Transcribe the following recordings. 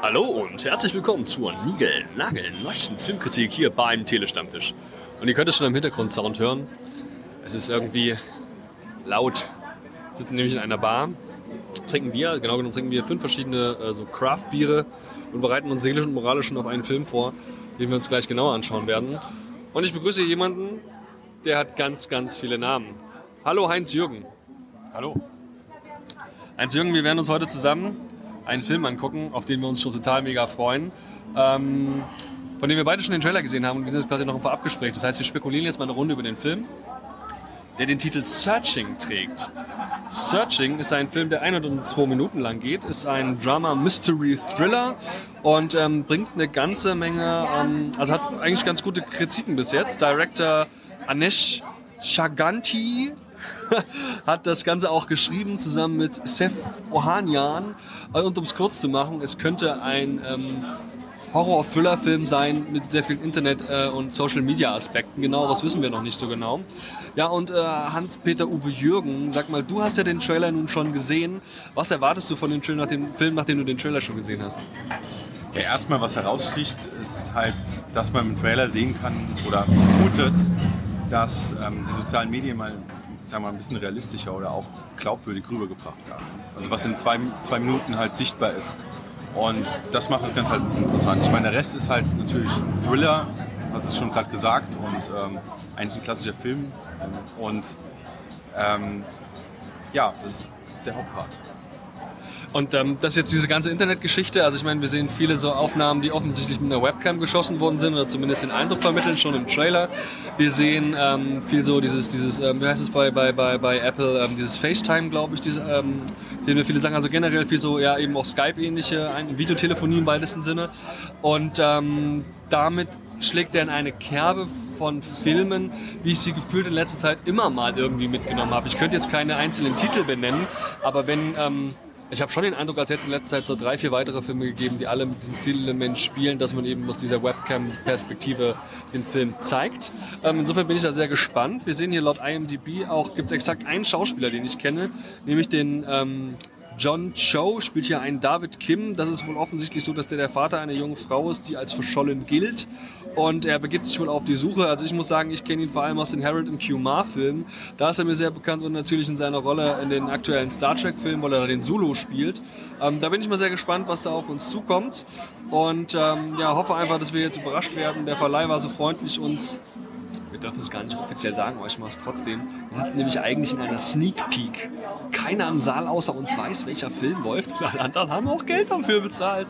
und herzlich willkommen zur Nigel Nagel neuesten Filmkritik hier beim Telestammtisch. Und ihr könnt es schon im Hintergrundsound hören. Es ist irgendwie laut. Wir sitzen nämlich in einer Bar, trinken Bier, genau genommen trinken wir fünf verschiedene äh, so Craft-Biere und bereiten uns seelisch und moralisch schon auf einen Film vor, den wir uns gleich genauer anschauen werden. Und ich begrüße jemanden, der hat ganz, ganz viele Namen. Hallo Heinz-Jürgen. Hallo. Heinz-Jürgen, wir werden uns heute zusammen einen Film angucken, auf den wir uns schon total mega freuen. Ähm, von dem wir beide schon den Trailer gesehen haben und wir sind jetzt quasi noch im Vorabgespräch. Das heißt, wir spekulieren jetzt mal eine Runde über den Film, der den Titel Searching trägt. Searching ist ein Film, der 102 Minuten lang geht, ist ein Drama-Mystery-Thriller und ähm, bringt eine ganze Menge, ähm, also hat eigentlich ganz gute Kritiken bis jetzt. Director Anesh Chaganti hat das Ganze auch geschrieben, zusammen mit Seth Ohanian. Und um es kurz zu machen, es könnte ein ähm, Horror-Thriller-Film sein mit sehr vielen Internet- äh, und Social-Media-Aspekten. Genau, das wissen wir noch nicht so genau. Ja, und äh, Hans-Peter-Uwe Jürgen, sag mal, du hast ja den Trailer nun schon gesehen. Was erwartest du von dem Film, nachdem, Film, nachdem du den Trailer schon gesehen hast? Ja, erstmal, was heraussticht, ist halt, dass man im Trailer sehen kann oder vermutet, dass ähm, die sozialen Medien mal sagen wir ein bisschen realistischer oder auch glaubwürdig rübergebracht werden. Also was in zwei, zwei Minuten halt sichtbar ist. Und das macht das Ganze halt ein bisschen interessant. Ich meine, der Rest ist halt natürlich Thriller, hast es schon gerade gesagt, und ähm, eigentlich ein klassischer Film. Und ähm, ja, das ist der Hauptpart. Und ähm, das ist jetzt diese ganze Internetgeschichte. Also ich meine, wir sehen viele so Aufnahmen, die offensichtlich mit einer Webcam geschossen worden sind oder zumindest den Eindruck vermitteln, schon im Trailer. Wir sehen ähm, viel so dieses, dieses ähm, wie heißt es bei, bei, bei, bei Apple, ähm, dieses FaceTime, glaube ich, diese, ähm, sehen wir viele Sachen. Also generell viel so, ja, eben auch Skype-ähnliche Videotelefonie im weitesten Sinne. Und ähm, damit schlägt er in eine Kerbe von Filmen, wie ich sie gefühlt in letzter Zeit immer mal irgendwie mitgenommen habe. Ich könnte jetzt keine einzelnen Titel benennen, aber wenn ähm, ich habe schon den Eindruck, als hätte es in letzter Zeit so drei, vier weitere Filme gegeben, die alle mit diesem Stilelement spielen, dass man eben aus dieser Webcam-Perspektive den Film zeigt. Ähm, insofern bin ich da sehr gespannt. Wir sehen hier laut IMDb auch, gibt es exakt einen Schauspieler, den ich kenne, nämlich den ähm, John Cho spielt hier einen David Kim. Das ist wohl offensichtlich so, dass der der Vater einer jungen Frau ist, die als verschollen gilt. Und er begibt sich wohl auf die Suche. Also ich muss sagen, ich kenne ihn vor allem aus den Harold und Kumar Filmen. Da ist er mir sehr bekannt und natürlich in seiner Rolle in den aktuellen Star Trek Filmen, weil er da den Zulu spielt. Ähm, da bin ich mal sehr gespannt, was da auf uns zukommt. Und ähm, ja, hoffe einfach, dass wir jetzt überrascht werden. Der Verleih war so freundlich, uns wir dürfen es gar nicht offiziell sagen, aber ich mache es trotzdem. Wir sitzen nämlich eigentlich in einer Sneak Peek. Keiner im Saal außer uns weiß, welcher Film läuft. Und alle anderen haben auch Geld dafür bezahlt.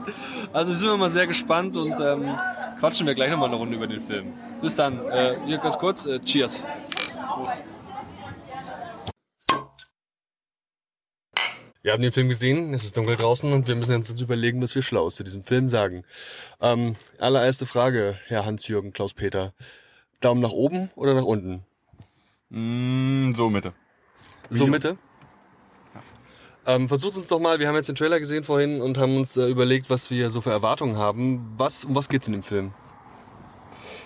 Also sind wir mal sehr gespannt und ähm, quatschen wir gleich nochmal eine Runde über den Film. Bis dann. Äh, hier ganz kurz. Äh, cheers. Prost. Wir haben den Film gesehen, es ist dunkel draußen und wir müssen uns überlegen, was wir schlau zu diesem Film sagen. Ähm, allererste Frage, Herr Hans-Jürgen Klaus-Peter. Daumen nach oben oder nach unten? Mm, so Mitte. So Mitte? Ähm, versucht uns doch mal, wir haben jetzt den Trailer gesehen vorhin und haben uns äh, überlegt, was wir so für Erwartungen haben. Was, um was geht's in dem Film?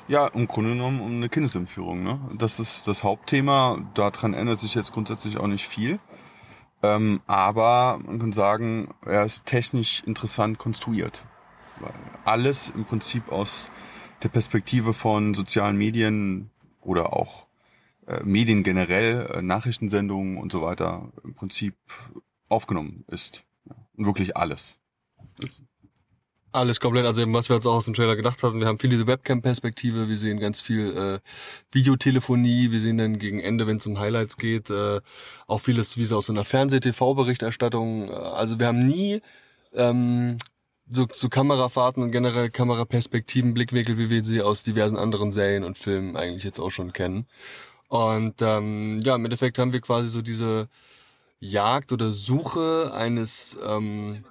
Ja, im Grunde genommen um eine Kindesentführung. Ne? Das ist das Hauptthema. Daran ändert sich jetzt grundsätzlich auch nicht viel. Ähm, aber man kann sagen, er ist technisch interessant konstruiert. Weil alles im Prinzip aus der Perspektive von sozialen Medien oder auch äh, Medien generell, äh, Nachrichtensendungen und so weiter im Prinzip aufgenommen ist. Und wirklich alles. Alles komplett, also was wir uns auch aus dem Trailer gedacht hatten. Wir haben viel diese Webcam-Perspektive, wir sehen ganz viel äh, Videotelefonie, wir sehen dann gegen Ende, wenn es um Highlights geht, äh, auch vieles wie so aus so einer Fernseh-TV-Berichterstattung. Also wir haben nie ähm, so, so Kamerafahrten und generell Kameraperspektiven, Blickwinkel, wie wir sie aus diversen anderen Serien und Filmen eigentlich jetzt auch schon kennen. Und ähm, ja, im Endeffekt haben wir quasi so diese Jagd oder Suche eines ähm,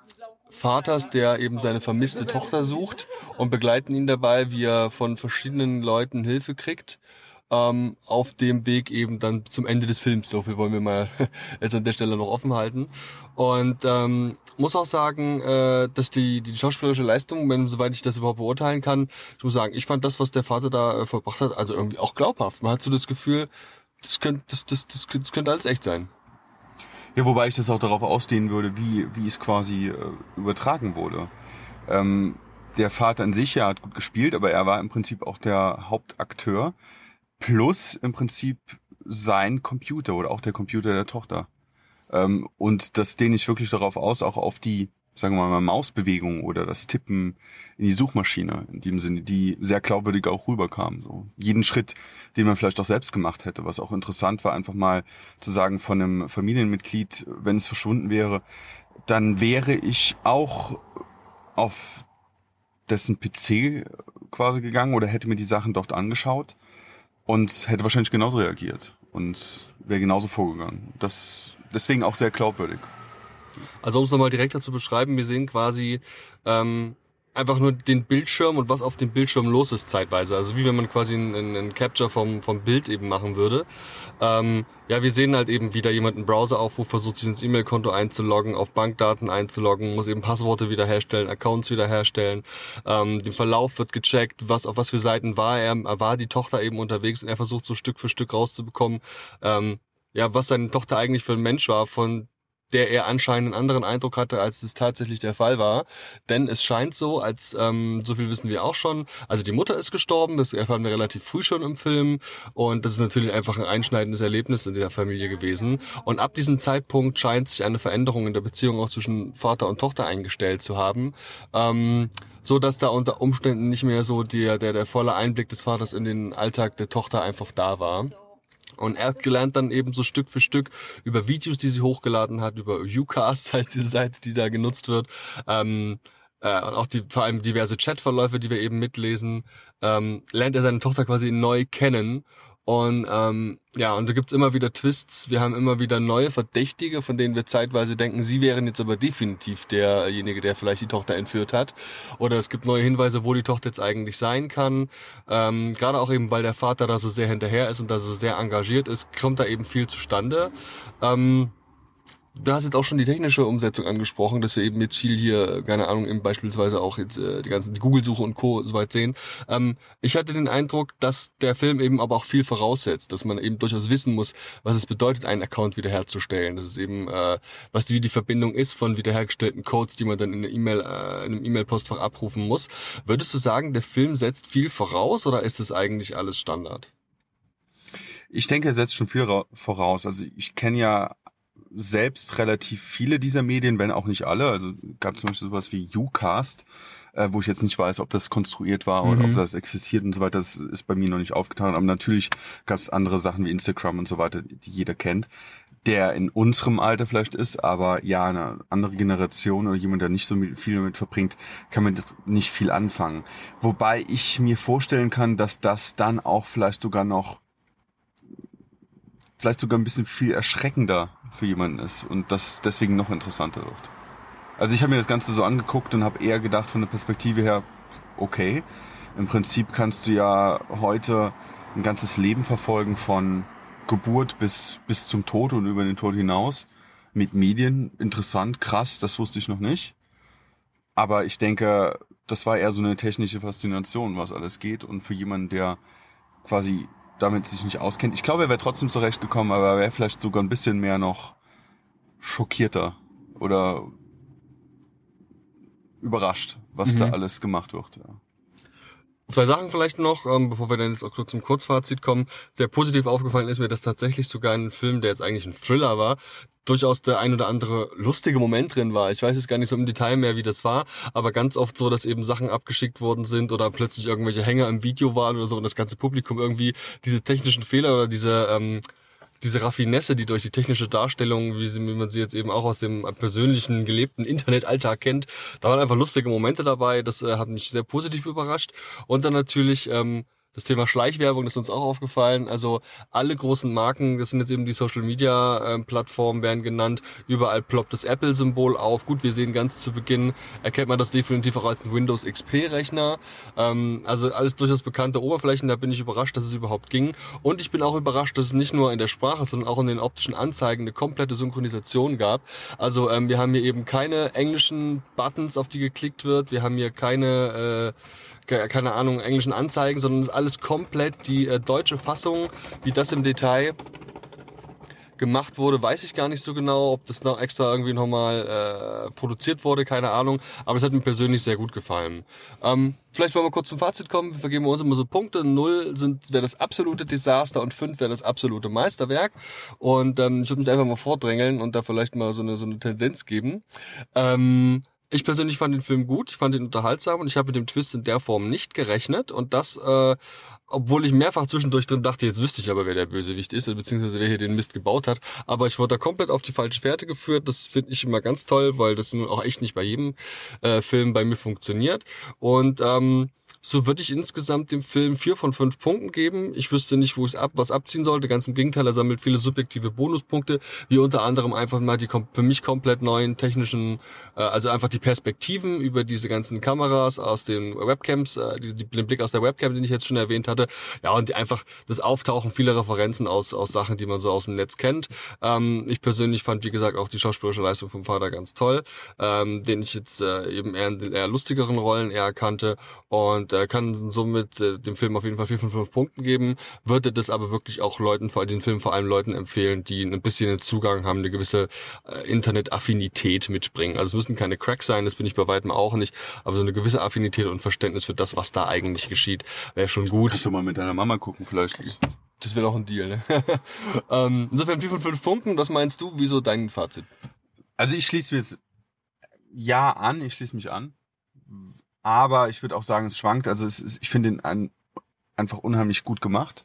Vaters, der eben seine vermisste Tochter sucht und begleiten ihn dabei, wie er von verschiedenen Leuten Hilfe kriegt ähm, auf dem Weg eben dann zum Ende des Films. So viel wollen wir mal jetzt an der Stelle noch offen halten. Und ähm, muss auch sagen, äh, dass die, die schauspielerische Leistung, wenn soweit ich das überhaupt beurteilen kann, ich muss sagen, ich fand das, was der Vater da äh, verbracht hat, also irgendwie auch glaubhaft. Man hat so das Gefühl, das könnte, das, das, das, das könnte alles echt sein. Ja, wobei ich das auch darauf ausdehnen würde, wie, wie es quasi äh, übertragen wurde. Ähm, der Vater an sich, ja, hat gut gespielt, aber er war im Prinzip auch der Hauptakteur. Plus im Prinzip sein Computer oder auch der Computer der Tochter. Ähm, und das dehne ich wirklich darauf aus, auch auf die, sagen wir mal, Mausbewegung oder das Tippen in die Suchmaschine, in dem Sinne, die sehr glaubwürdig auch rüberkam. So jeden Schritt, den man vielleicht auch selbst gemacht hätte, was auch interessant war, einfach mal zu sagen von einem Familienmitglied, wenn es verschwunden wäre, dann wäre ich auch auf dessen PC quasi gegangen oder hätte mir die Sachen dort angeschaut und hätte wahrscheinlich genauso reagiert und wäre genauso vorgegangen. Das deswegen auch sehr glaubwürdig. Also um es nochmal direkter zu beschreiben, wir sehen quasi ähm, einfach nur den Bildschirm und was auf dem Bildschirm los ist zeitweise. Also wie wenn man quasi einen, einen Capture vom, vom Bild eben machen würde. Ähm, ja, wir sehen halt eben, wie da jemand einen Browser aufruft, versucht sich ins E-Mail-Konto einzuloggen, auf Bankdaten einzuloggen, muss eben Passworte wiederherstellen, Accounts wiederherstellen. Ähm, der Verlauf wird gecheckt, was auf was für Seiten war er, war die Tochter eben unterwegs und er versucht so Stück für Stück rauszubekommen, ähm, ja, was seine Tochter eigentlich für ein Mensch war, von der er anscheinend einen anderen Eindruck hatte, als es tatsächlich der Fall war. Denn es scheint so, als ähm, so viel wissen wir auch schon. Also die Mutter ist gestorben, das erfahren wir relativ früh schon im Film. Und das ist natürlich einfach ein einschneidendes Erlebnis in der Familie gewesen. Und ab diesem Zeitpunkt scheint sich eine Veränderung in der Beziehung auch zwischen Vater und Tochter eingestellt zu haben. Ähm, so dass da unter Umständen nicht mehr so der, der, der volle Einblick des Vaters in den Alltag der Tochter einfach da war. Und er gelernt dann eben so Stück für Stück über Videos, die sie hochgeladen hat, über Ucast heißt diese Seite, die da genutzt wird. Ähm, äh, und auch die, vor allem diverse Chatverläufe, die wir eben mitlesen, ähm, lernt er seine Tochter quasi neu kennen und ähm, ja, und da gibt's immer wieder Twists. Wir haben immer wieder neue Verdächtige, von denen wir zeitweise denken, sie wären jetzt aber definitiv derjenige, der vielleicht die Tochter entführt hat. Oder es gibt neue Hinweise, wo die Tochter jetzt eigentlich sein kann. Ähm, Gerade auch eben, weil der Vater da so sehr hinterher ist und da so sehr engagiert ist, kommt da eben viel zustande. Ähm, Du hast jetzt auch schon die technische Umsetzung angesprochen, dass wir eben jetzt viel hier, keine Ahnung, eben beispielsweise auch jetzt äh, die ganzen Google-Suche und Co. soweit sehen. Ähm, ich hatte den Eindruck, dass der Film eben aber auch viel voraussetzt, dass man eben durchaus wissen muss, was es bedeutet, einen Account wiederherzustellen. Das ist eben, äh, was die, wie die Verbindung ist von wiederhergestellten Codes, die man dann in, einer E-Mail, äh, in einem E-Mail-Postfach abrufen muss. Würdest du sagen, der Film setzt viel voraus oder ist es eigentlich alles Standard? Ich denke, er setzt schon viel voraus. Also ich kenne ja selbst relativ viele dieser Medien, wenn auch nicht alle. Also gab zum Beispiel sowas wie Ucast, äh, wo ich jetzt nicht weiß, ob das konstruiert war oder mhm. ob das existiert und so weiter. Das ist bei mir noch nicht aufgetaucht. Aber natürlich gab es andere Sachen wie Instagram und so weiter, die jeder kennt, der in unserem Alter vielleicht ist, aber ja, eine andere Generation oder jemand, der nicht so viel damit verbringt, kann man nicht viel anfangen. Wobei ich mir vorstellen kann, dass das dann auch vielleicht sogar noch vielleicht sogar ein bisschen viel erschreckender für jemanden ist und das deswegen noch interessanter wird. Also ich habe mir das Ganze so angeguckt und habe eher gedacht von der Perspektive her, okay, im Prinzip kannst du ja heute ein ganzes Leben verfolgen von Geburt bis, bis zum Tod und über den Tod hinaus mit Medien. Interessant, krass, das wusste ich noch nicht. Aber ich denke, das war eher so eine technische Faszination, was alles geht. Und für jemanden, der quasi damit sich nicht auskennt. Ich glaube, er wäre trotzdem zurechtgekommen, aber er wäre vielleicht sogar ein bisschen mehr noch schockierter oder überrascht, was mhm. da alles gemacht wird. Ja. Zwei Sachen vielleicht noch, ähm, bevor wir dann jetzt auch zum Kurzfazit kommen. Sehr positiv aufgefallen ist mir, dass tatsächlich sogar ein Film, der jetzt eigentlich ein Thriller war, durchaus der ein oder andere lustige Moment drin war. Ich weiß jetzt gar nicht so im Detail mehr, wie das war, aber ganz oft so, dass eben Sachen abgeschickt worden sind oder plötzlich irgendwelche Hänger im Video waren oder so und das ganze Publikum irgendwie diese technischen Fehler oder diese ähm, diese Raffinesse, die durch die technische Darstellung, wie, sie, wie man sie jetzt eben auch aus dem persönlichen gelebten Internetalltag kennt, da waren einfach lustige Momente dabei. Das äh, hat mich sehr positiv überrascht. Und dann natürlich ähm, das Thema Schleichwerbung ist uns auch aufgefallen. Also alle großen Marken, das sind jetzt eben die Social Media äh, Plattformen, werden genannt. Überall ploppt das Apple-Symbol auf. Gut, wir sehen ganz zu Beginn, erkennt man das definitiv auch als ein Windows XP-Rechner. Ähm, also alles durchaus bekannte Oberflächen. Da bin ich überrascht, dass es überhaupt ging. Und ich bin auch überrascht, dass es nicht nur in der Sprache, sondern auch in den optischen Anzeigen eine komplette Synchronisation gab. Also ähm, wir haben hier eben keine englischen Buttons, auf die geklickt wird. Wir haben hier keine äh, keine Ahnung, englischen Anzeigen, sondern alles komplett die äh, deutsche Fassung, wie das im Detail gemacht wurde, weiß ich gar nicht so genau, ob das noch extra irgendwie nochmal äh, produziert wurde, keine Ahnung. Aber es hat mir persönlich sehr gut gefallen. Ähm, vielleicht wollen wir kurz zum Fazit kommen. Wir vergeben uns immer so Punkte. Null wäre das absolute Desaster und fünf wäre das absolute Meisterwerk. Und ähm, ich würde mich einfach mal vordrängeln und da vielleicht mal so eine, so eine Tendenz geben. Ähm, ich persönlich fand den Film gut, ich fand ihn unterhaltsam und ich habe mit dem Twist in der Form nicht gerechnet. Und das, äh, obwohl ich mehrfach zwischendurch drin dachte, jetzt wüsste ich aber, wer der Bösewicht ist, beziehungsweise wer hier den Mist gebaut hat. Aber ich wurde da komplett auf die falsche Fährte geführt. Das finde ich immer ganz toll, weil das nun auch echt nicht bei jedem äh, Film bei mir funktioniert. Und ähm, so würde ich insgesamt dem Film vier von fünf Punkten geben. Ich wüsste nicht, wo es ab, was abziehen sollte. Ganz im Gegenteil, er sammelt viele subjektive Bonuspunkte, wie unter anderem einfach mal die für mich komplett neuen technischen, äh, also einfach die Perspektiven über diese ganzen Kameras aus den Webcams, äh, die, den Blick aus der Webcam, den ich jetzt schon erwähnt hatte. Ja, und die, einfach das Auftauchen vieler Referenzen aus, aus Sachen, die man so aus dem Netz kennt. Ähm, ich persönlich fand, wie gesagt, auch die schauspielerische Leistung vom Vater ganz toll, ähm, den ich jetzt äh, eben eher in den eher lustigeren Rollen eher kannte. Und äh, kann somit äh, dem Film auf jeden Fall 4 von 5 Punkten geben, würde das aber wirklich auch Leuten, vor den Film vor allem Leuten empfehlen, die ein bisschen einen Zugang haben, eine gewisse äh, Internet-Affinität mitbringen. Also es müssen keine Cracks sein, das bin ich bei weitem auch nicht, aber so eine gewisse Affinität und Verständnis für das, was da eigentlich geschieht, wäre schon gut. Kannst du mal mit deiner Mama gucken vielleicht. Das wäre doch ein Deal, ne? ähm, insofern 4 von 5 Punkten, was meinst du, wieso dein Fazit? Also ich schließe mir jetzt ja an, ich schließe mich an aber ich würde auch sagen, es schwankt. Also es ist, ich finde ihn ein, einfach unheimlich gut gemacht.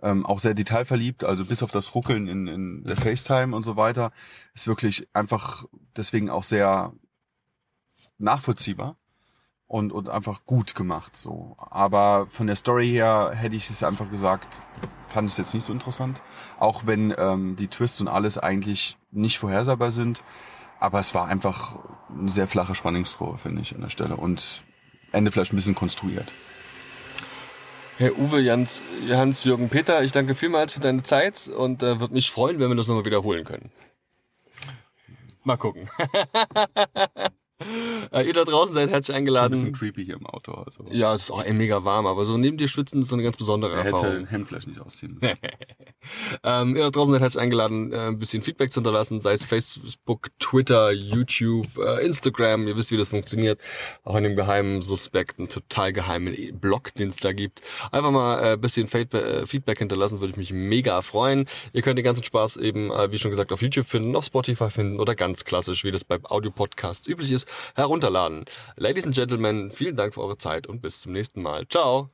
Ähm, auch sehr detailverliebt, also bis auf das Ruckeln in, in der FaceTime und so weiter, ist wirklich einfach deswegen auch sehr nachvollziehbar und, und einfach gut gemacht. So. Aber von der Story her hätte ich es einfach gesagt, fand es jetzt nicht so interessant. Auch wenn ähm, die Twists und alles eigentlich nicht vorhersehbar sind. Aber es war einfach eine sehr flache Spannungskurve, finde ich, an der Stelle. Und Ende vielleicht ein bisschen konstruiert. Herr Uwe Jans, Hans-Jürgen Peter, ich danke vielmals für deine Zeit und äh, würde mich freuen, wenn wir das nochmal wiederholen können. Mal gucken. Äh, ihr da draußen seid herzlich eingeladen. Ist ein bisschen creepy hier im Auto. Also. Ja, es ist auch mega warm, aber so neben dir schwitzen ist so eine ganz besondere er Erfahrung. hätte den Hemd vielleicht nicht ausziehen müssen. ähm, ihr da draußen seid herzlich eingeladen, äh, ein bisschen Feedback zu hinterlassen, sei es Facebook, Twitter, YouTube, äh, Instagram. Ihr wisst, wie das funktioniert. Auch in dem geheimen, suspekten, total geheimen Blog, den es da gibt. Einfach mal ein äh, bisschen äh, Feedback hinterlassen, würde ich mich mega freuen. Ihr könnt den ganzen Spaß eben, wie schon gesagt, auf YouTube finden, auf Spotify finden oder ganz klassisch, wie das bei Audio-Podcasts üblich ist, herunterladen. Ladies and Gentlemen, vielen Dank für eure Zeit und bis zum nächsten Mal. Ciao!